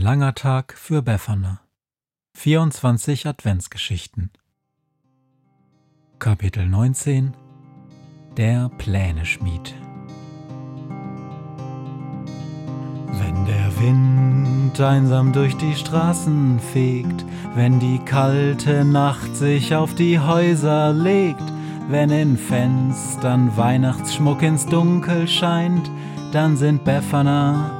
langer Tag für Befana. 24 Adventsgeschichten. Kapitel 19 Der Pläneschmied. Wenn der Wind einsam durch die Straßen fegt, wenn die kalte Nacht sich auf die Häuser legt, wenn in Fenstern Weihnachtsschmuck ins Dunkel scheint, dann sind Befana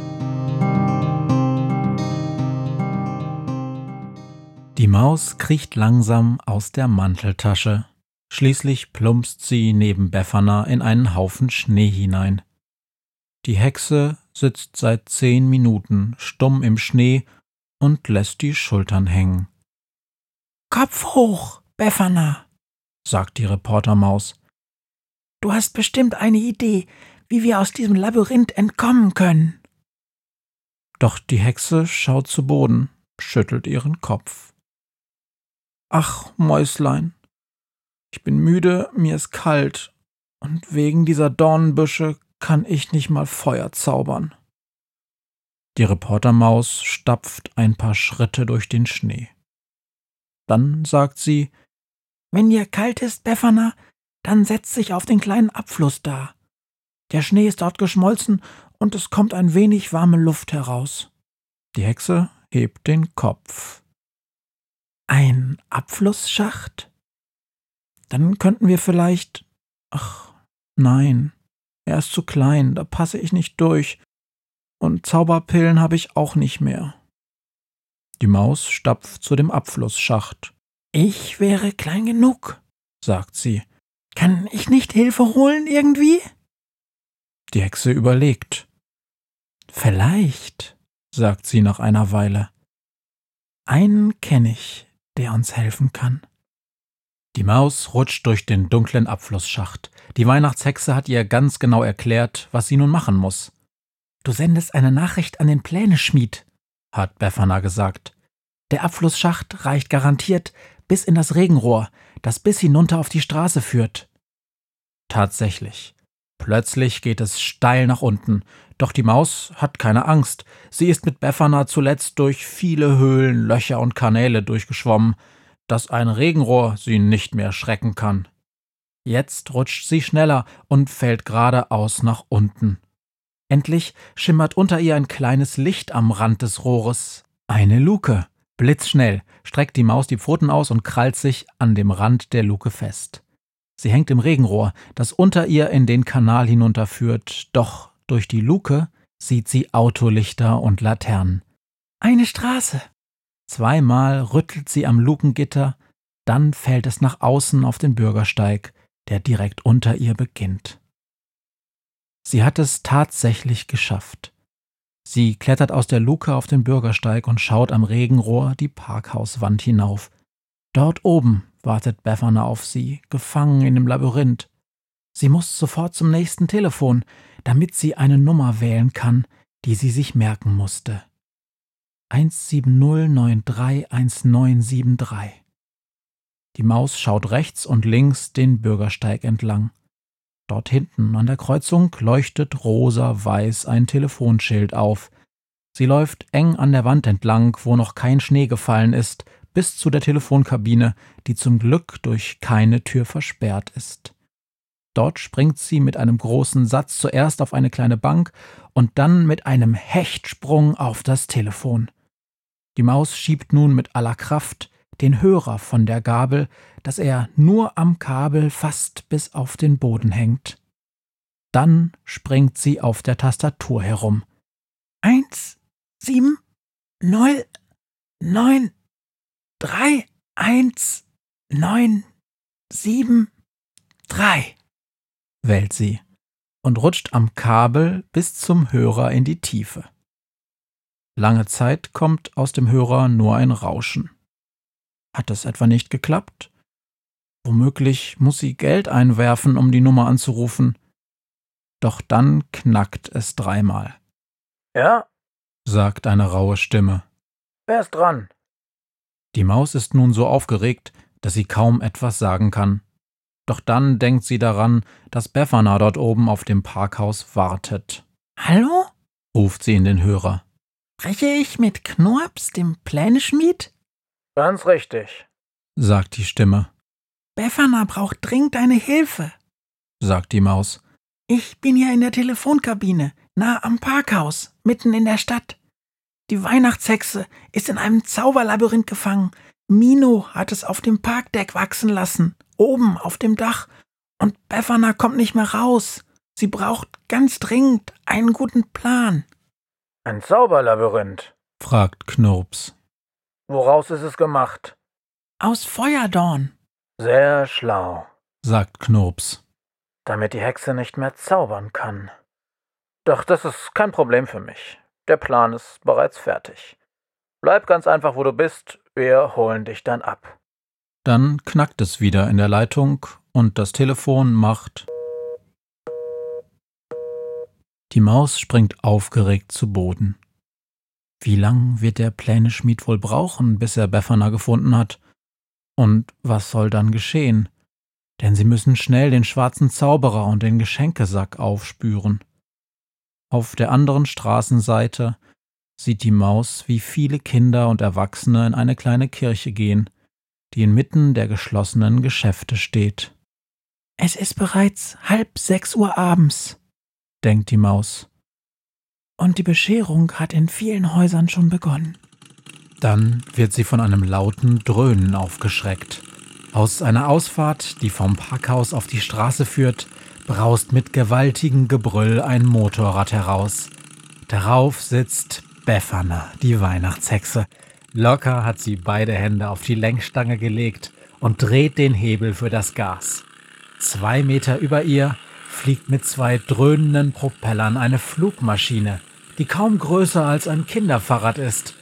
Die Maus kriecht langsam aus der Manteltasche. Schließlich plumpst sie neben Befana in einen Haufen Schnee hinein. Die Hexe sitzt seit zehn Minuten stumm im Schnee und lässt die Schultern hängen. Kopf hoch, Befana, sagt die Reportermaus. Du hast bestimmt eine Idee, wie wir aus diesem Labyrinth entkommen können. Doch die Hexe schaut zu Boden, schüttelt ihren Kopf. Ach, Mäuslein, ich bin müde, mir ist kalt, und wegen dieser Dornenbüsche kann ich nicht mal Feuer zaubern. Die Reportermaus stapft ein paar Schritte durch den Schnee. Dann sagt sie Wenn dir kalt ist, Befana, dann setz dich auf den kleinen Abfluss da. Der Schnee ist dort geschmolzen und es kommt ein wenig warme Luft heraus. Die Hexe hebt den Kopf. Ein Abflussschacht? Dann könnten wir vielleicht. Ach, nein. Er ist zu klein, da passe ich nicht durch. Und Zauberpillen habe ich auch nicht mehr. Die Maus stapft zu dem Abflussschacht. Ich wäre klein genug, sagt sie. Kann ich nicht Hilfe holen irgendwie? Die Hexe überlegt. Vielleicht, sagt sie nach einer Weile. Einen kenne ich, der uns helfen kann. Die Maus rutscht durch den dunklen Abflussschacht. Die Weihnachtshexe hat ihr ganz genau erklärt, was sie nun machen muss. Du sendest eine Nachricht an den Pläneschmied, hat Befana gesagt. Der Abflussschacht reicht garantiert bis in das Regenrohr, das bis hinunter auf die Straße führt. Tatsächlich. Plötzlich geht es steil nach unten, doch die Maus hat keine Angst. Sie ist mit Befana zuletzt durch viele Höhlen, Löcher und Kanäle durchgeschwommen, dass ein Regenrohr sie nicht mehr schrecken kann. Jetzt rutscht sie schneller und fällt geradeaus nach unten. Endlich schimmert unter ihr ein kleines Licht am Rand des Rohres. Eine Luke. Blitzschnell streckt die Maus die Pfoten aus und krallt sich an dem Rand der Luke fest. Sie hängt im Regenrohr, das unter ihr in den Kanal hinunterführt, doch durch die Luke sieht sie Autolichter und Laternen. Eine Straße. Zweimal rüttelt sie am Lukengitter, dann fällt es nach außen auf den Bürgersteig, der direkt unter ihr beginnt. Sie hat es tatsächlich geschafft. Sie klettert aus der Luke auf den Bürgersteig und schaut am Regenrohr die Parkhauswand hinauf. Dort oben wartet Befana auf sie, gefangen in dem Labyrinth. Sie muss sofort zum nächsten Telefon, damit sie eine Nummer wählen kann, die sie sich merken musste. 170931973. Die Maus schaut rechts und links den Bürgersteig entlang. Dort hinten an der Kreuzung leuchtet rosa-weiß ein Telefonschild auf. Sie läuft eng an der Wand entlang, wo noch kein Schnee gefallen ist, bis zu der Telefonkabine, die zum Glück durch keine Tür versperrt ist. Dort springt sie mit einem großen Satz zuerst auf eine kleine Bank und dann mit einem Hechtsprung auf das Telefon. Die Maus schiebt nun mit aller Kraft, den Hörer von der Gabel, dass er nur am Kabel fast bis auf den Boden hängt. Dann springt sie auf der Tastatur herum. Eins, sieben, null, neun, drei, eins, neun, sieben, drei, wählt sie und rutscht am Kabel bis zum Hörer in die Tiefe. Lange Zeit kommt aus dem Hörer nur ein Rauschen. Hat es etwa nicht geklappt? Womöglich muss sie Geld einwerfen, um die Nummer anzurufen. Doch dann knackt es dreimal. Ja? sagt eine raue Stimme. Wer ist dran? Die Maus ist nun so aufgeregt, dass sie kaum etwas sagen kann. Doch dann denkt sie daran, dass Befana dort oben auf dem Parkhaus wartet. Hallo? ruft sie in den Hörer. Spreche ich mit Knorps, dem Pläneschmied? Ganz richtig, sagt die Stimme. Befana braucht dringend deine Hilfe, sagt die Maus. Ich bin hier in der Telefonkabine, nah am Parkhaus, mitten in der Stadt. Die Weihnachtshexe ist in einem Zauberlabyrinth gefangen. Mino hat es auf dem Parkdeck wachsen lassen, oben auf dem Dach, und Befana kommt nicht mehr raus. Sie braucht ganz dringend einen guten Plan. Ein Zauberlabyrinth? fragt Knurps. Woraus ist es gemacht? Aus Feuerdorn. Sehr schlau, sagt Knurps. Damit die Hexe nicht mehr zaubern kann. Doch das ist kein Problem für mich. Der Plan ist bereits fertig. Bleib ganz einfach, wo du bist, wir holen dich dann ab. Dann knackt es wieder in der Leitung und das Telefon macht die Maus springt aufgeregt zu Boden. Wie lang wird der Pläneschmied wohl brauchen, bis er Befana gefunden hat? Und was soll dann geschehen? Denn sie müssen schnell den schwarzen Zauberer und den Geschenkesack aufspüren. Auf der anderen Straßenseite sieht die Maus, wie viele Kinder und Erwachsene in eine kleine Kirche gehen, die inmitten der geschlossenen Geschäfte steht. Es ist bereits halb sechs Uhr abends denkt die Maus. Und die Bescherung hat in vielen Häusern schon begonnen. Dann wird sie von einem lauten Dröhnen aufgeschreckt. Aus einer Ausfahrt, die vom Parkhaus auf die Straße führt, braust mit gewaltigem Gebrüll ein Motorrad heraus. Darauf sitzt Befana, die Weihnachtshexe. Locker hat sie beide Hände auf die Lenkstange gelegt und dreht den Hebel für das Gas. Zwei Meter über ihr fliegt mit zwei dröhnenden Propellern eine Flugmaschine, die kaum größer als ein Kinderfahrrad ist.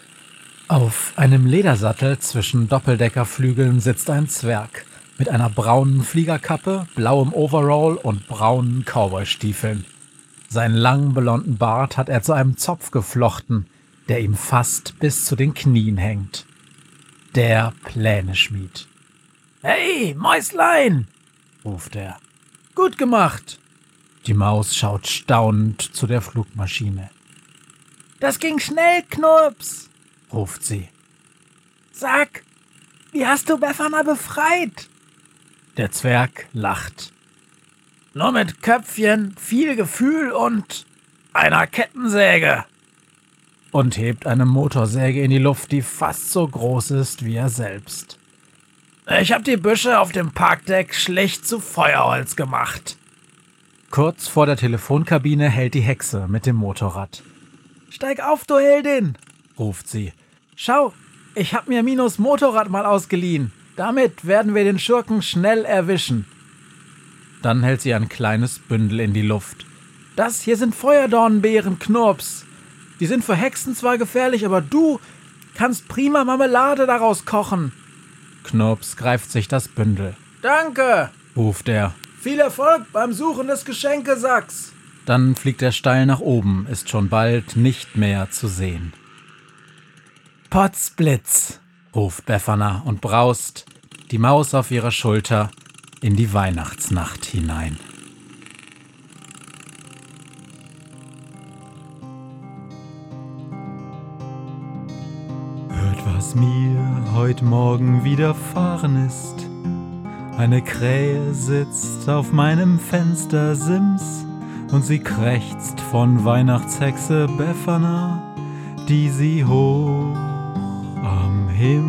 Auf einem Ledersattel zwischen Doppeldeckerflügeln sitzt ein Zwerg mit einer braunen Fliegerkappe, blauem Overall und braunen Cowboystiefeln. Seinen langen blonden Bart hat er zu einem Zopf geflochten, der ihm fast bis zu den Knien hängt. Der Pläneschmied. Hey, Mäuslein! ruft er. Gut gemacht! Die Maus schaut staunend zu der Flugmaschine. Das ging schnell, Knurps, ruft sie. Sag, wie hast du Befana befreit? Der Zwerg lacht. Nur mit Köpfchen, viel Gefühl und einer Kettensäge. Und hebt eine Motorsäge in die Luft, die fast so groß ist wie er selbst. Ich hab die Büsche auf dem Parkdeck schlecht zu Feuerholz gemacht. Kurz vor der Telefonkabine hält die Hexe mit dem Motorrad. Steig auf, du Heldin, ruft sie. Schau, ich hab mir Minos Motorrad mal ausgeliehen. Damit werden wir den Schurken schnell erwischen. Dann hält sie ein kleines Bündel in die Luft. Das hier sind Feuerdornbeeren, Knurps. Die sind für Hexen zwar gefährlich, aber du kannst prima Marmelade daraus kochen. Knurps greift sich das Bündel. Danke, ruft er. Viel Erfolg beim Suchen des Geschenkesacks. Dann fliegt er steil nach oben, ist schon bald nicht mehr zu sehen. Potzblitz, Befana und braust, die Maus auf ihrer Schulter, in die Weihnachtsnacht hinein. Hört, was mir heute Morgen widerfahren ist. Eine Krähe sitzt auf meinem Fenstersims und sie krächzt von Weihnachtshexe Befana, die sie hoch am Himmel